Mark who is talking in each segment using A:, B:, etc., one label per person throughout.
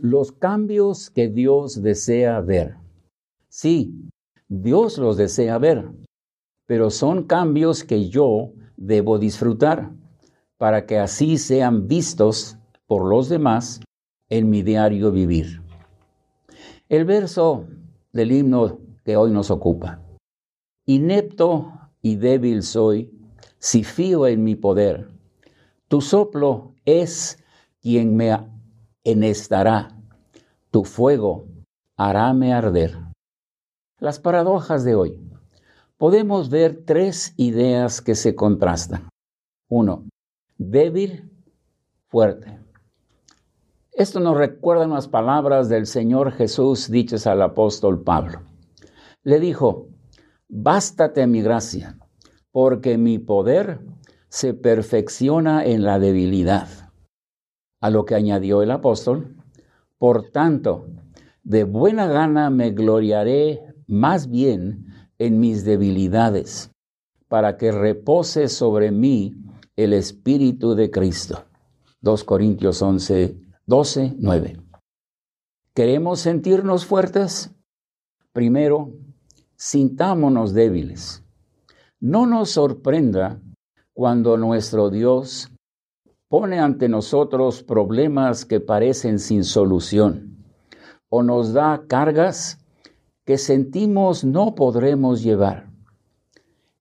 A: Los cambios que Dios desea ver. Sí, Dios los desea ver, pero son cambios que yo debo disfrutar para que así sean vistos por los demás en mi diario vivir. El verso del himno que hoy nos ocupa. Inepto y débil soy si fío en mi poder. Tu soplo es quien me enestará, tu fuego haráme arder. Las paradojas de hoy. Podemos ver tres ideas que se contrastan. Uno, débil, fuerte. Esto nos recuerda unas palabras del Señor Jesús dichas al apóstol Pablo. Le dijo, bástate mi gracia, porque mi poder se perfecciona en la debilidad. A lo que añadió el apóstol, por tanto, de buena gana me gloriaré más bien en mis debilidades, para que repose sobre mí el Espíritu de Cristo. 2 Corintios 11, 12, 9. ¿Queremos sentirnos fuertes? Primero, sintámonos débiles. No nos sorprenda cuando nuestro Dios pone ante nosotros problemas que parecen sin solución o nos da cargas que sentimos no podremos llevar.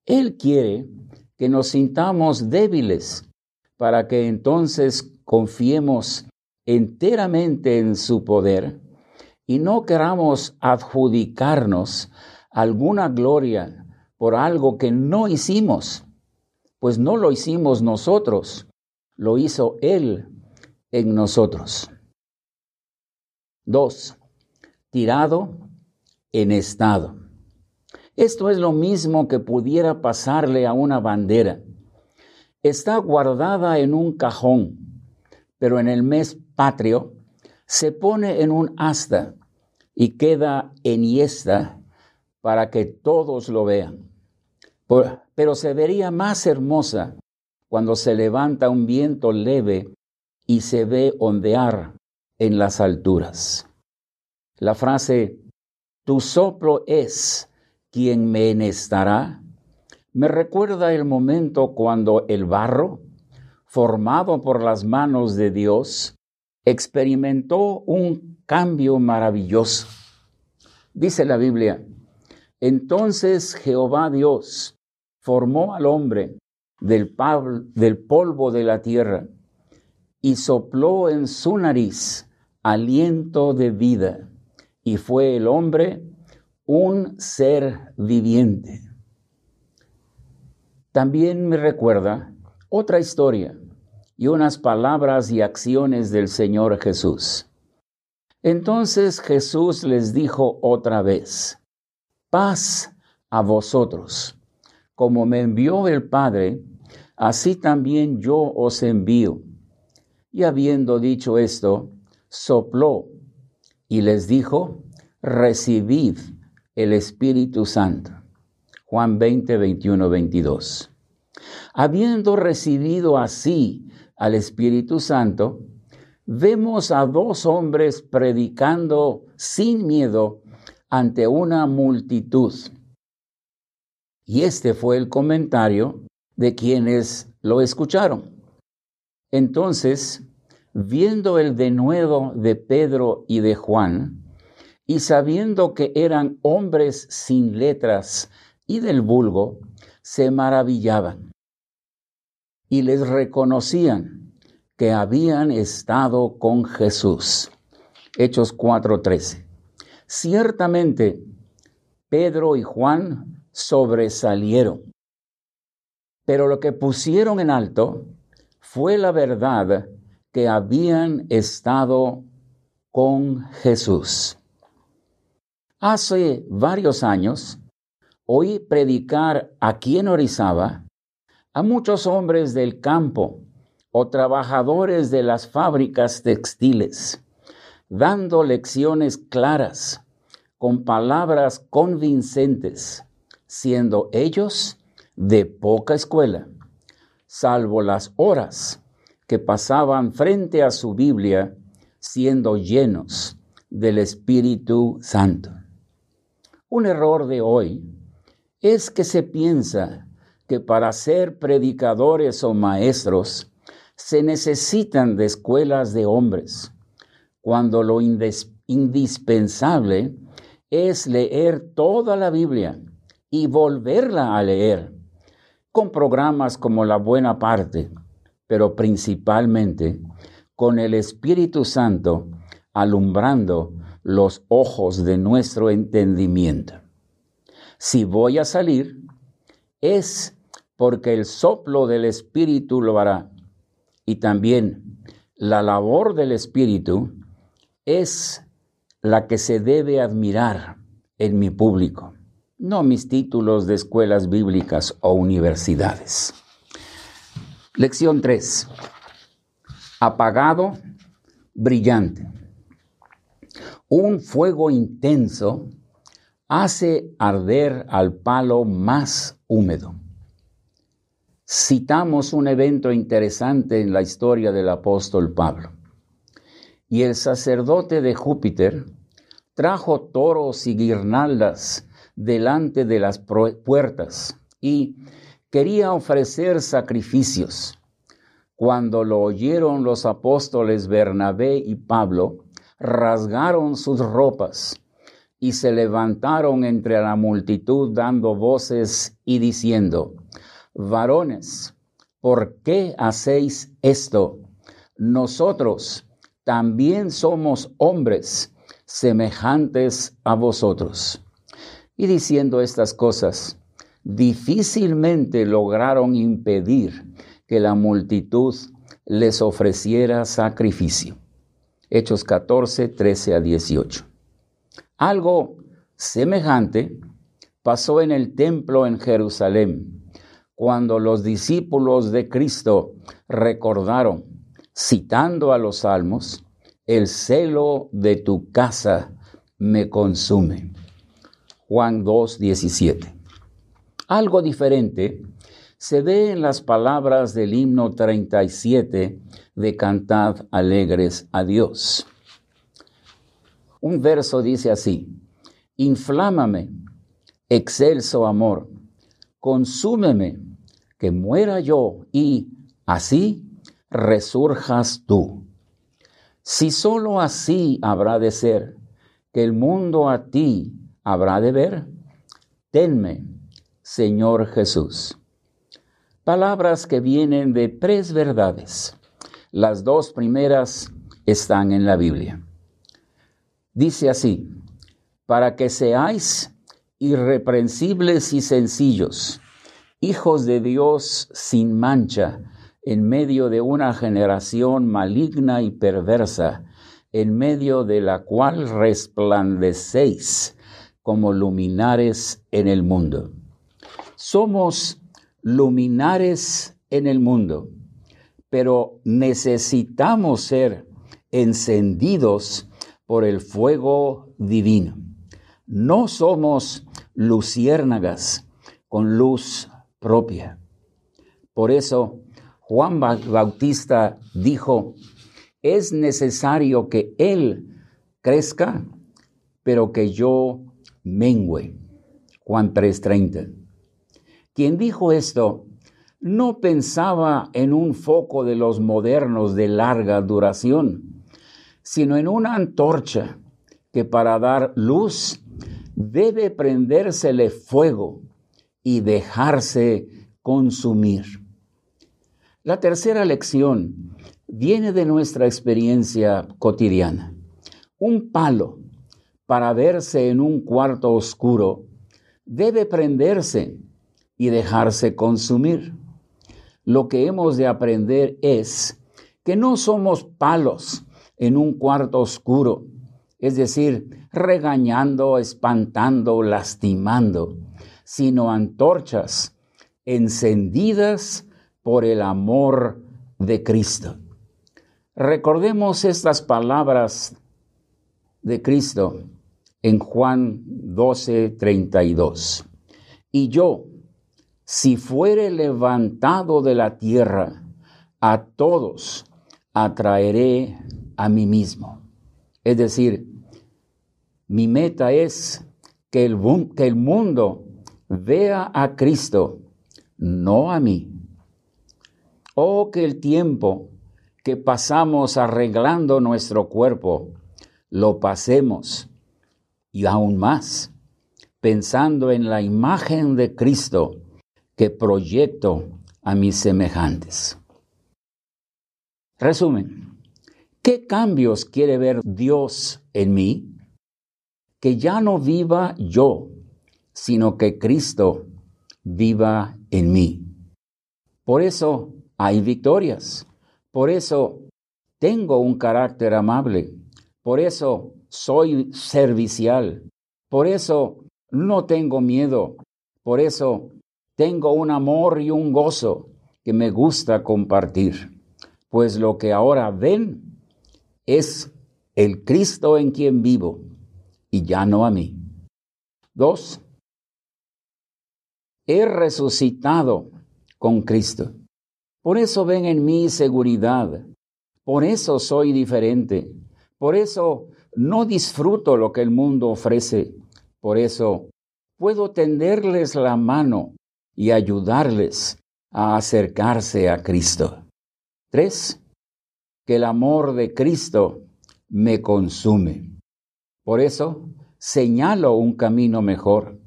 A: Él quiere que nos sintamos débiles para que entonces confiemos enteramente en su poder y no queramos adjudicarnos alguna gloria por algo que no hicimos, pues no lo hicimos nosotros, lo hizo Él en nosotros. Dos, tirado en estado. Esto es lo mismo que pudiera pasarle a una bandera. Está guardada en un cajón, pero en el mes patrio se pone en un asta y queda enhiesta para que todos lo vean. pero se vería más hermosa cuando se levanta un viento leve y se ve ondear en las alturas. La frase, tu soplo es quien me enestará, me recuerda el momento cuando el barro, formado por las manos de Dios, experimentó un cambio maravilloso. Dice la Biblia, entonces Jehová Dios formó al hombre del, del polvo de la tierra y sopló en su nariz aliento de vida, y fue el hombre un ser viviente. También me recuerda otra historia y unas palabras y acciones del Señor Jesús. Entonces Jesús les dijo otra vez, paz a vosotros. Como me envió el Padre, así también yo os envío. Y habiendo dicho esto, sopló y les dijo, recibid el Espíritu Santo. Juan 20, 21, 22. Habiendo recibido así al Espíritu Santo, vemos a dos hombres predicando sin miedo ante una multitud. Y este fue el comentario de quienes lo escucharon. Entonces, viendo el denuedo de Pedro y de Juan, y sabiendo que eran hombres sin letras y del vulgo, se maravillaban y les reconocían que habían estado con Jesús. Hechos 4:13. Ciertamente, Pedro y Juan sobresalieron. Pero lo que pusieron en alto fue la verdad que habían estado con Jesús. Hace varios años oí predicar aquí en Orizaba a muchos hombres del campo o trabajadores de las fábricas textiles, dando lecciones claras, con palabras convincentes siendo ellos de poca escuela, salvo las horas que pasaban frente a su Biblia siendo llenos del Espíritu Santo. Un error de hoy es que se piensa que para ser predicadores o maestros se necesitan de escuelas de hombres, cuando lo indispensable es leer toda la Biblia y volverla a leer, con programas como La Buena Parte, pero principalmente con el Espíritu Santo alumbrando los ojos de nuestro entendimiento. Si voy a salir, es porque el soplo del Espíritu lo hará. Y también la labor del Espíritu es la que se debe admirar en mi público, no mis títulos de escuelas bíblicas o universidades. Lección 3. Apagado, brillante. Un fuego intenso hace arder al palo más húmedo. Citamos un evento interesante en la historia del apóstol Pablo. Y el sacerdote de Júpiter trajo toros y guirnaldas delante de las puertas y quería ofrecer sacrificios. Cuando lo oyeron los apóstoles Bernabé y Pablo, rasgaron sus ropas y se levantaron entre la multitud dando voces y diciendo, varones, ¿por qué hacéis esto? Nosotros también somos hombres semejantes a vosotros. Y diciendo estas cosas, difícilmente lograron impedir que la multitud les ofreciera sacrificio. Hechos 14, 13 a 18. Algo semejante pasó en el templo en Jerusalén, cuando los discípulos de Cristo recordaron, citando a los salmos, el celo de tu casa me consume. Juan 2, 17. Algo diferente se ve en las palabras del himno 37 de Cantad alegres a Dios. Un verso dice así, inflámame, excelso amor, consúmeme, que muera yo y así resurjas tú. Si sólo así habrá de ser, que el mundo a ti habrá de ver, tenme, Señor Jesús. Palabras que vienen de tres verdades. Las dos primeras están en la Biblia. Dice así, para que seáis irreprensibles y sencillos, hijos de Dios sin mancha, en medio de una generación maligna y perversa, en medio de la cual resplandecéis como luminares en el mundo. Somos luminares en el mundo, pero necesitamos ser encendidos por el fuego divino. No somos luciérnagas con luz propia. Por eso, Juan Bautista dijo, es necesario que Él crezca, pero que yo mengüe. Juan 3:30. Quien dijo esto no pensaba en un foco de los modernos de larga duración, sino en una antorcha que para dar luz debe prendérsele fuego y dejarse consumir. La tercera lección viene de nuestra experiencia cotidiana. Un palo para verse en un cuarto oscuro debe prenderse y dejarse consumir. Lo que hemos de aprender es que no somos palos en un cuarto oscuro, es decir, regañando, espantando, lastimando, sino antorchas encendidas por el amor de Cristo. Recordemos estas palabras de Cristo en Juan 12, 32. Y yo, si fuere levantado de la tierra, a todos atraeré a mí mismo. Es decir, mi meta es que el, que el mundo vea a Cristo, no a mí. O que el tiempo que pasamos arreglando nuestro cuerpo, lo pasemos y aún más, pensando en la imagen de Cristo que proyecto a mis semejantes. Resumen, ¿qué cambios quiere ver Dios en mí? Que ya no viva yo, sino que Cristo viva en mí. Por eso hay victorias, por eso tengo un carácter amable, por eso soy servicial, por eso no tengo miedo, por eso tengo un amor y un gozo que me gusta compartir, pues lo que ahora ven es el Cristo en quien vivo y ya no a mí. Dos, he resucitado con Cristo. Por eso ven en mí seguridad, por eso soy diferente, por eso no disfruto lo que el mundo ofrece, por eso puedo tenderles la mano y ayudarles a acercarse a Cristo. Tres, que el amor de Cristo me consume. Por eso señalo un camino mejor.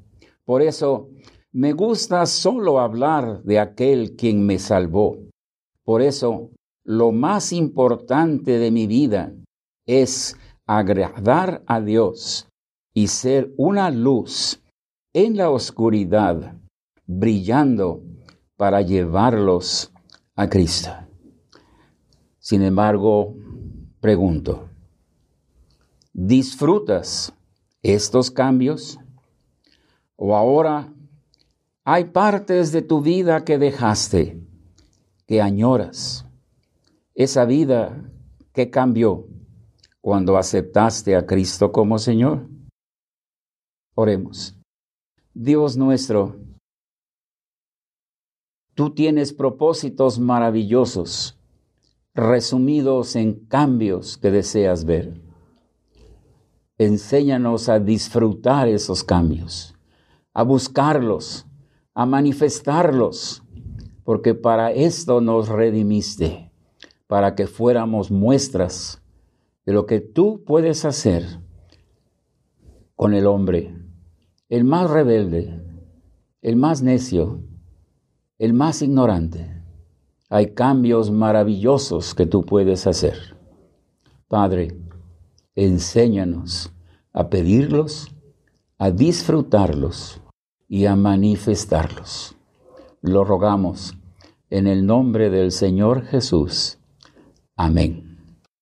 A: Por eso me gusta solo hablar de aquel quien me salvó. Por eso lo más importante de mi vida es agradar a Dios y ser una luz en la oscuridad, brillando para llevarlos a Cristo. Sin embargo, pregunto, ¿disfrutas estos cambios? ¿O ahora hay partes de tu vida que dejaste, que añoras? Esa vida que cambió cuando aceptaste a Cristo como Señor. Oremos. Dios nuestro, tú tienes propósitos maravillosos resumidos en cambios que deseas ver. Enséñanos a disfrutar esos cambios, a buscarlos, a manifestarlos, porque para esto nos redimiste, para que fuéramos muestras de lo que tú puedes hacer con el hombre, el más rebelde, el más necio, el más ignorante. Hay cambios maravillosos que tú puedes hacer. Padre, enséñanos a pedirlos, a disfrutarlos y a manifestarlos. Lo rogamos en el nombre del Señor Jesús. Amén.